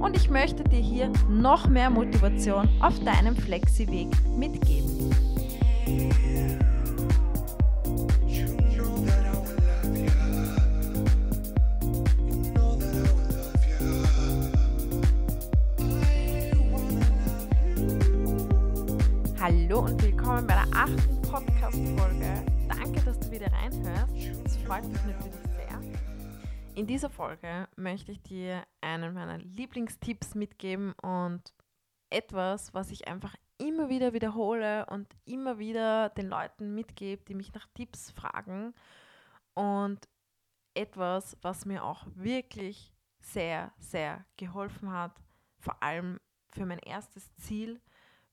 und ich möchte dir hier noch mehr Motivation auf deinem Flexi-Weg mitgeben. Hallo und willkommen bei der achten Podcast-Folge. Danke, dass du wieder reinhörst. Das freut mich natürlich in dieser Folge möchte ich dir einen meiner Lieblingstipps mitgeben und etwas, was ich einfach immer wieder wiederhole und immer wieder den Leuten mitgebe, die mich nach Tipps fragen. Und etwas, was mir auch wirklich sehr, sehr geholfen hat, vor allem für mein erstes Ziel,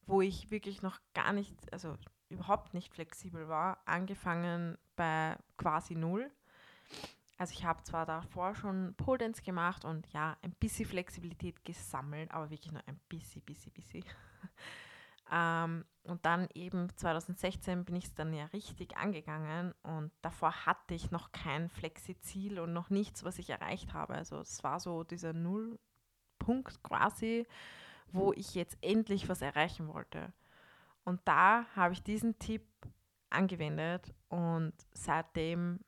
wo ich wirklich noch gar nicht, also überhaupt nicht flexibel war, angefangen bei quasi null also ich habe zwar davor schon Pole Dance gemacht und ja, ein bisschen Flexibilität gesammelt, aber wirklich nur ein bisschen, bisschen, bisschen. ähm, und dann eben 2016 bin ich es dann ja richtig angegangen und davor hatte ich noch kein Flexi-Ziel und noch nichts, was ich erreicht habe. Also es war so dieser Nullpunkt quasi, wo ich jetzt endlich was erreichen wollte. Und da habe ich diesen Tipp angewendet und seitdem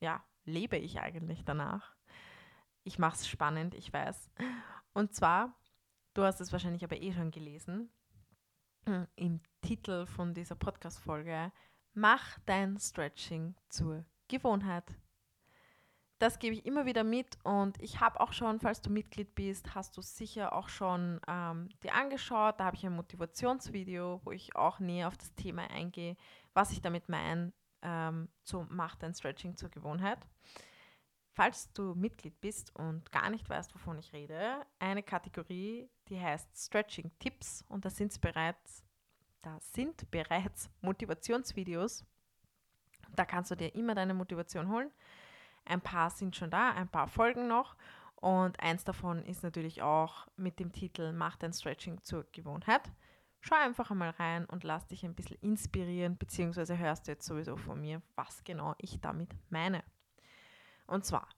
ja, lebe ich eigentlich danach? Ich mache es spannend, ich weiß. Und zwar, du hast es wahrscheinlich aber eh schon gelesen, im Titel von dieser Podcast-Folge, mach dein Stretching zur Gewohnheit. Das gebe ich immer wieder mit und ich habe auch schon, falls du Mitglied bist, hast du sicher auch schon ähm, dir angeschaut. Da habe ich ein Motivationsvideo, wo ich auch näher auf das Thema eingehe, was ich damit meine, ähm, zu Mach dein Stretching zur Gewohnheit. Falls du Mitglied bist und gar nicht weißt, wovon ich rede, eine Kategorie, die heißt Stretching Tipps und da sind bereits, da sind bereits Motivationsvideos. Da kannst du dir immer deine Motivation holen. Ein paar sind schon da, ein paar folgen noch und eins davon ist natürlich auch mit dem Titel Mach dein Stretching zur Gewohnheit. Schau einfach einmal rein und lass dich ein bisschen inspirieren, beziehungsweise hörst du jetzt sowieso von mir, was genau ich damit meine. Und zwar,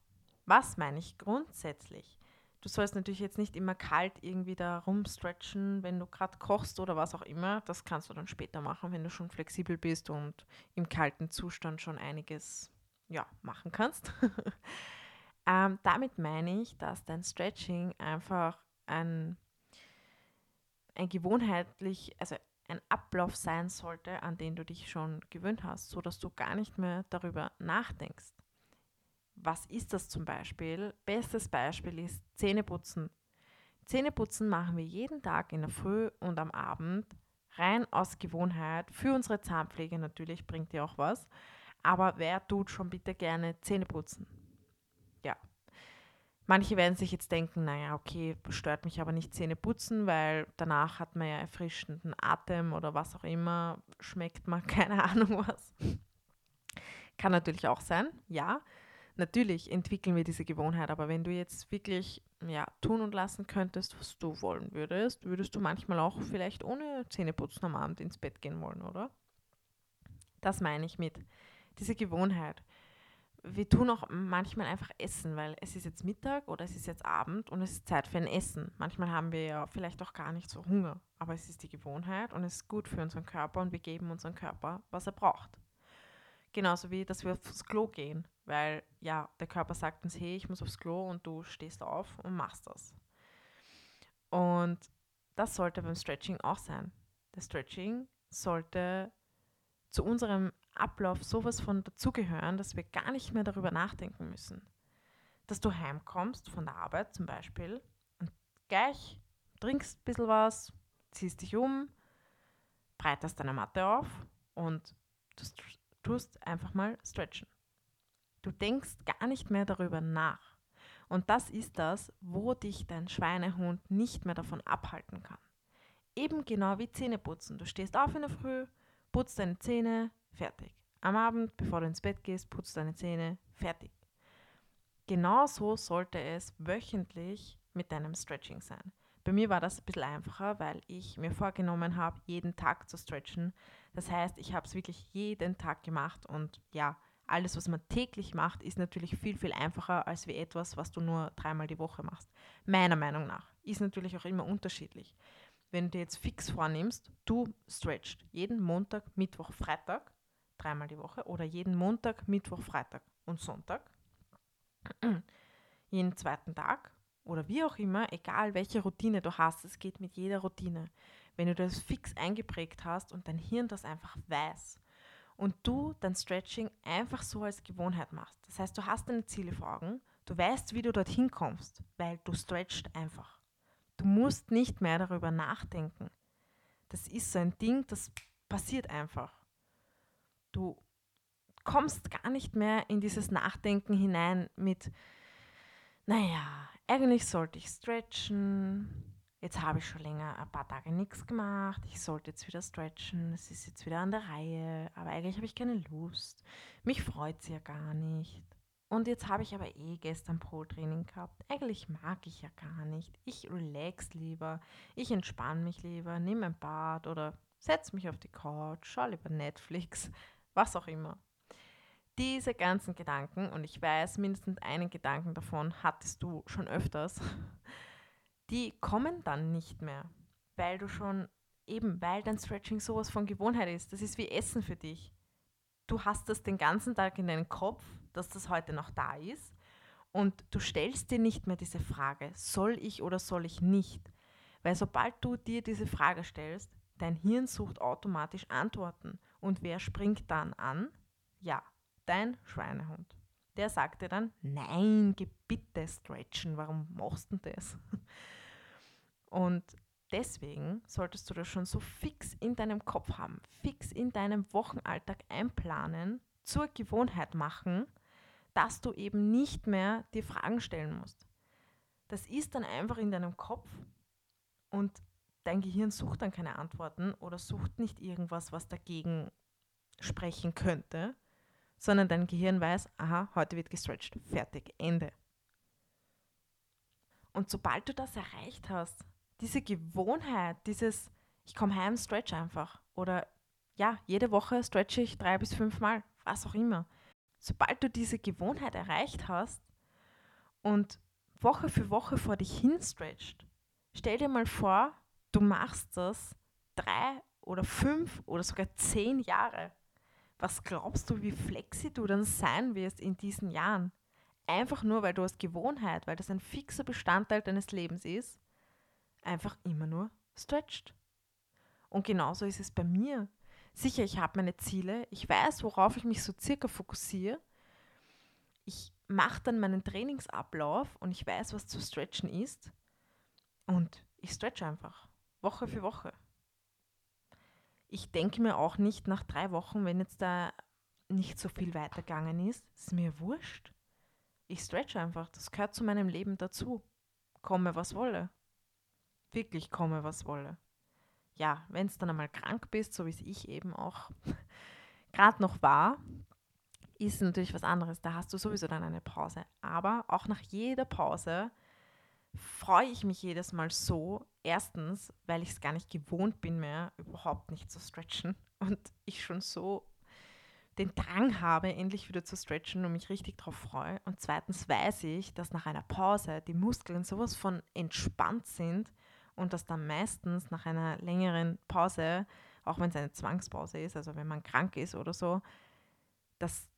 was meine ich grundsätzlich? Du sollst natürlich jetzt nicht immer kalt irgendwie da rumstretchen, wenn du gerade kochst oder was auch immer. Das kannst du dann später machen, wenn du schon flexibel bist und im kalten Zustand schon einiges ja, machen kannst. ähm, damit meine ich, dass dein Stretching einfach ein ein gewohnheitlich, also ein Ablauf sein sollte, an den du dich schon gewöhnt hast, sodass du gar nicht mehr darüber nachdenkst. Was ist das zum Beispiel? Bestes Beispiel ist Zähneputzen. Zähneputzen machen wir jeden Tag in der Früh und am Abend, rein aus Gewohnheit. Für unsere Zahnpflege natürlich bringt dir auch was. Aber wer tut schon bitte gerne Zähneputzen? Manche werden sich jetzt denken, naja, okay, stört mich aber nicht Zähne putzen, weil danach hat man ja erfrischenden Atem oder was auch immer, schmeckt man keine Ahnung was. Kann natürlich auch sein, ja. Natürlich entwickeln wir diese Gewohnheit, aber wenn du jetzt wirklich ja, tun und lassen könntest, was du wollen würdest, würdest du manchmal auch vielleicht ohne Zähneputzen am Abend ins Bett gehen wollen, oder? Das meine ich mit dieser Gewohnheit wir tun auch manchmal einfach essen, weil es ist jetzt Mittag oder es ist jetzt Abend und es ist Zeit für ein Essen. Manchmal haben wir ja vielleicht auch gar nicht so Hunger, aber es ist die Gewohnheit und es ist gut für unseren Körper und wir geben unserem Körper, was er braucht. Genauso wie, dass wir aufs Klo gehen, weil ja, der Körper sagt uns, hey, ich muss aufs Klo und du stehst auf und machst das. Und das sollte beim Stretching auch sein. Das Stretching sollte zu unserem Ablauf sowas von dazugehören, dass wir gar nicht mehr darüber nachdenken müssen. Dass du heimkommst von der Arbeit zum Beispiel und gleich trinkst ein bisschen was, ziehst dich um, breitest deine Matte auf und du tust einfach mal stretchen. Du denkst gar nicht mehr darüber nach. Und das ist das, wo dich dein Schweinehund nicht mehr davon abhalten kann. eben genau wie Zähne putzen. Du stehst auf in der Früh, putzt deine Zähne, fertig. Am Abend, bevor du ins Bett gehst, putzt deine Zähne, fertig. Genauso sollte es wöchentlich mit deinem Stretching sein. Bei mir war das ein bisschen einfacher, weil ich mir vorgenommen habe, jeden Tag zu stretchen. Das heißt, ich habe es wirklich jeden Tag gemacht und ja, alles, was man täglich macht, ist natürlich viel, viel einfacher als wie etwas, was du nur dreimal die Woche machst. Meiner Meinung nach. Ist natürlich auch immer unterschiedlich. Wenn du dir jetzt fix vornimmst, du stretchst jeden Montag, Mittwoch, Freitag, dreimal die Woche, oder jeden Montag, Mittwoch, Freitag und Sonntag, jeden zweiten Tag oder wie auch immer, egal welche Routine du hast, es geht mit jeder Routine. Wenn du das fix eingeprägt hast und dein Hirn das einfach weiß und du dein Stretching einfach so als Gewohnheit machst. Das heißt, du hast deine Ziele vor Augen, du weißt, wie du dorthin kommst, weil du stretchst einfach. Du musst nicht mehr darüber nachdenken. Das ist so ein Ding, das passiert einfach. Du kommst gar nicht mehr in dieses Nachdenken hinein mit, naja, eigentlich sollte ich stretchen. Jetzt habe ich schon länger ein paar Tage nichts gemacht. Ich sollte jetzt wieder stretchen. Es ist jetzt wieder an der Reihe. Aber eigentlich habe ich keine Lust. Mich freut es ja gar nicht. Und jetzt habe ich aber eh gestern Pro-Training gehabt. Eigentlich mag ich ja gar nicht. Ich relax lieber. Ich entspanne mich lieber, nehme ein Bad oder setze mich auf die Couch, schaue lieber Netflix, was auch immer. Diese ganzen Gedanken, und ich weiß, mindestens einen Gedanken davon hattest du schon öfters, die kommen dann nicht mehr, weil du schon eben, weil dein Stretching sowas von Gewohnheit ist. Das ist wie Essen für dich. Du hast das den ganzen Tag in deinem Kopf, dass das heute noch da ist und du stellst dir nicht mehr diese Frage, soll ich oder soll ich nicht? Weil sobald du dir diese Frage stellst, dein Hirn sucht automatisch Antworten. Und wer springt dann an? Ja, dein Schweinehund. Der sagte dann, nein, geh bitte stretchen, warum machst du das? Und deswegen solltest du das schon so fix in deinem Kopf haben, fix in deinem Wochenalltag einplanen, zur Gewohnheit machen, dass du eben nicht mehr die Fragen stellen musst. Das ist dann einfach in deinem Kopf und dein Gehirn sucht dann keine Antworten oder sucht nicht irgendwas, was dagegen sprechen könnte, sondern dein Gehirn weiß, aha, heute wird gestretched, fertig, Ende. Und sobald du das erreicht hast, diese Gewohnheit, dieses, ich komme heim, stretch einfach. Oder ja, jede Woche stretche ich drei bis fünf Mal, was auch immer. Sobald du diese Gewohnheit erreicht hast und Woche für Woche vor dich hin stretcht, stell dir mal vor, du machst das drei oder fünf oder sogar zehn Jahre. Was glaubst du, wie flexi du dann sein wirst in diesen Jahren? Einfach nur, weil du als Gewohnheit, weil das ein fixer Bestandteil deines Lebens ist, einfach immer nur stretcht. Und genauso ist es bei mir. Sicher, ich habe meine Ziele, ich weiß, worauf ich mich so circa fokussiere. Ich mache dann meinen Trainingsablauf und ich weiß, was zu stretchen ist. Und ich stretch einfach, Woche für Woche ich denke mir auch nicht nach drei Wochen, wenn jetzt da nicht so viel weitergegangen ist, ist mir wurscht. Ich stretch einfach, das gehört zu meinem Leben dazu. Komme, was wolle. Wirklich komme, was wolle. Ja, wenn du dann einmal krank bist, so wie es ich eben auch gerade noch war, ist natürlich was anderes. Da hast du sowieso dann eine Pause. Aber auch nach jeder Pause freue ich mich jedes Mal so. Erstens, weil ich es gar nicht gewohnt bin mehr, überhaupt nicht zu stretchen. Und ich schon so den Drang habe, endlich wieder zu stretchen und mich richtig darauf freue. Und zweitens weiß ich, dass nach einer Pause die Muskeln sowas von entspannt sind und dass dann meistens nach einer längeren Pause, auch wenn es eine Zwangspause ist, also wenn man krank ist oder so, das,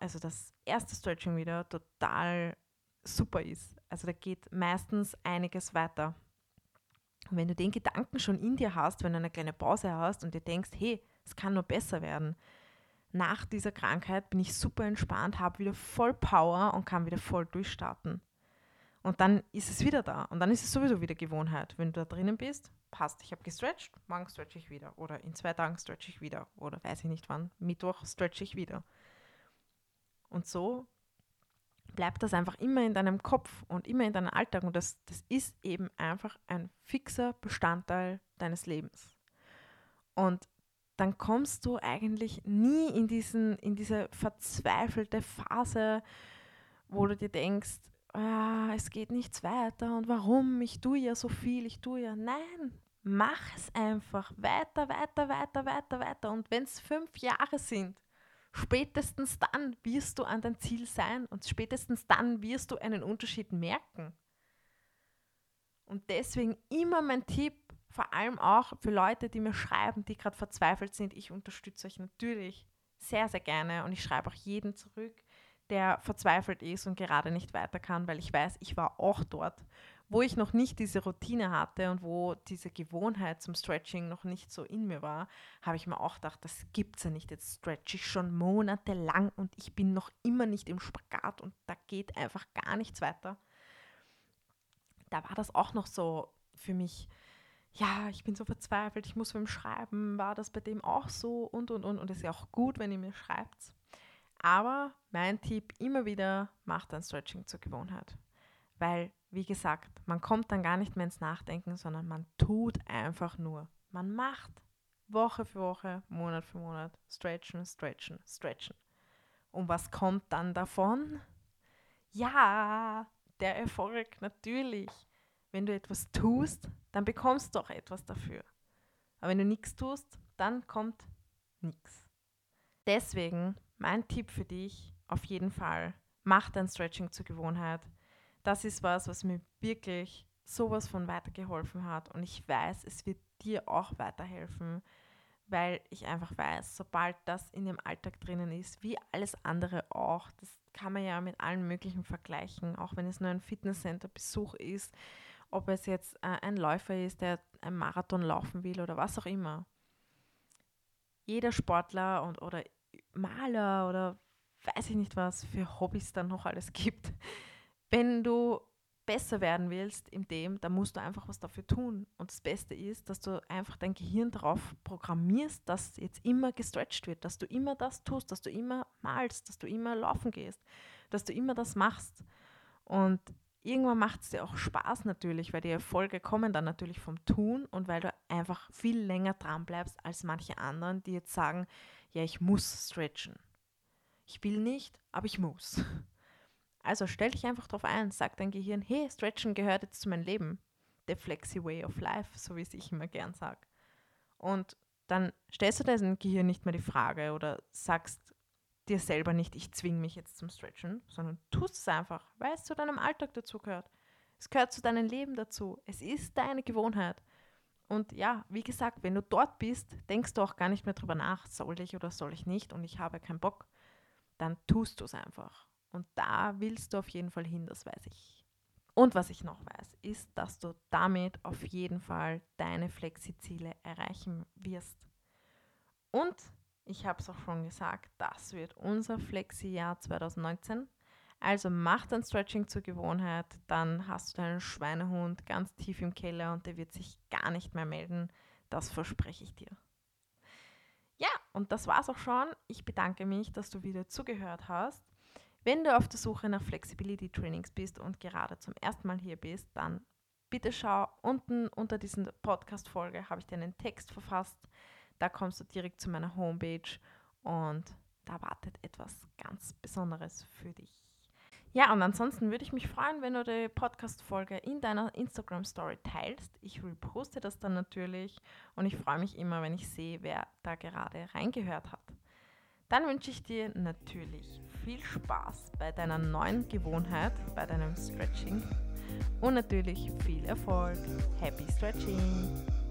also das erste Stretching wieder total super ist. Also da geht meistens einiges weiter. Und wenn du den Gedanken schon in dir hast, wenn du eine kleine Pause hast und dir denkst, hey, es kann nur besser werden, nach dieser Krankheit bin ich super entspannt, habe wieder voll Power und kann wieder voll durchstarten. Und dann ist es wieder da. Und dann ist es sowieso wieder Gewohnheit. Wenn du da drinnen bist, passt, ich habe gestretcht, morgen stretch ich wieder. Oder in zwei Tagen stretch ich wieder. Oder weiß ich nicht wann, Mittwoch stretch ich wieder. Und so bleibt das einfach immer in deinem Kopf und immer in deinem Alltag. Und das, das ist eben einfach ein fixer Bestandteil deines Lebens. Und dann kommst du eigentlich nie in, diesen, in diese verzweifelte Phase, wo du dir denkst, ah, es geht nichts weiter und warum, ich tue ja so viel, ich tue ja. Nein, mach es einfach weiter, weiter, weiter, weiter, weiter. Und wenn es fünf Jahre sind, spätestens dann wirst du an dein Ziel sein und spätestens dann wirst du einen Unterschied merken. Und deswegen immer mein Tipp, vor allem auch für Leute, die mir schreiben, die gerade verzweifelt sind. Ich unterstütze euch natürlich sehr, sehr gerne und ich schreibe auch jeden zurück, der verzweifelt ist und gerade nicht weiter kann, weil ich weiß, ich war auch dort, wo ich noch nicht diese Routine hatte und wo diese Gewohnheit zum Stretching noch nicht so in mir war, habe ich mir auch gedacht, das gibt es ja nicht. Jetzt stretch ich schon monatelang und ich bin noch immer nicht im Spagat und da geht einfach gar nichts weiter. Da war das auch noch so für mich ja, ich bin so verzweifelt, ich muss beim Schreiben, war das bei dem auch so und und und. Und es ist ja auch gut, wenn ihr mir schreibt. Aber mein Tipp immer wieder, macht ein Stretching zur Gewohnheit. Weil, wie gesagt, man kommt dann gar nicht mehr ins Nachdenken, sondern man tut einfach nur. Man macht Woche für Woche, Monat für Monat, stretchen, stretchen, stretchen. Und was kommt dann davon? Ja, der Erfolg natürlich wenn du etwas tust, dann bekommst du auch etwas dafür. Aber wenn du nichts tust, dann kommt nichts. Deswegen mein Tipp für dich, auf jeden Fall, mach dein Stretching zur Gewohnheit. Das ist was, was mir wirklich sowas von weitergeholfen hat und ich weiß, es wird dir auch weiterhelfen, weil ich einfach weiß, sobald das in dem Alltag drinnen ist, wie alles andere auch, das kann man ja mit allen möglichen vergleichen, auch wenn es nur ein Fitnesscenter-Besuch ist ob es jetzt äh, ein Läufer ist, der einen Marathon laufen will oder was auch immer. Jeder Sportler und, oder Maler oder weiß ich nicht, was für Hobbys dann noch alles gibt. Wenn du besser werden willst in dem, dann musst du einfach was dafür tun. Und das Beste ist, dass du einfach dein Gehirn darauf programmierst, dass jetzt immer gestretched wird, dass du immer das tust, dass du immer malst, dass du immer laufen gehst, dass du immer das machst. Und irgendwann macht es dir auch Spaß natürlich, weil die Erfolge kommen dann natürlich vom Tun und weil du einfach viel länger dran bleibst als manche anderen, die jetzt sagen, ja, ich muss stretchen. Ich will nicht, aber ich muss. Also stell dich einfach darauf ein, sag dein Gehirn, hey, Stretchen gehört jetzt zu meinem Leben. The Flexi Way of Life, so wie es ich immer gern sage. Und dann stellst du deinem Gehirn nicht mehr die Frage oder sagst, dir selber nicht, ich zwinge mich jetzt zum Stretchen, sondern tust es einfach, weil es zu deinem Alltag dazu gehört. Es gehört zu deinem Leben dazu. Es ist deine Gewohnheit. Und ja, wie gesagt, wenn du dort bist, denkst du auch gar nicht mehr drüber nach, soll ich oder soll ich nicht und ich habe keinen Bock, dann tust du es einfach. Und da willst du auf jeden Fall hin, das weiß ich. Und was ich noch weiß, ist, dass du damit auf jeden Fall deine Flexi-Ziele erreichen wirst. Und ich habe es auch schon gesagt, das wird unser Flexi-Jahr 2019. Also mach dein Stretching zur Gewohnheit, dann hast du deinen Schweinehund ganz tief im Keller und der wird sich gar nicht mehr melden. Das verspreche ich dir. Ja, und das war's auch schon. Ich bedanke mich, dass du wieder zugehört hast. Wenn du auf der Suche nach Flexibility Trainings bist und gerade zum ersten Mal hier bist, dann bitte schau unten unter dieser Podcast-Folge habe ich dir einen Text verfasst da kommst du direkt zu meiner Homepage und da wartet etwas ganz Besonderes für dich. Ja, und ansonsten würde ich mich freuen, wenn du die Podcast-Folge in deiner Instagram-Story teilst. Ich reposte das dann natürlich und ich freue mich immer, wenn ich sehe, wer da gerade reingehört hat. Dann wünsche ich dir natürlich viel Spaß bei deiner neuen Gewohnheit, bei deinem Stretching und natürlich viel Erfolg. Happy Stretching!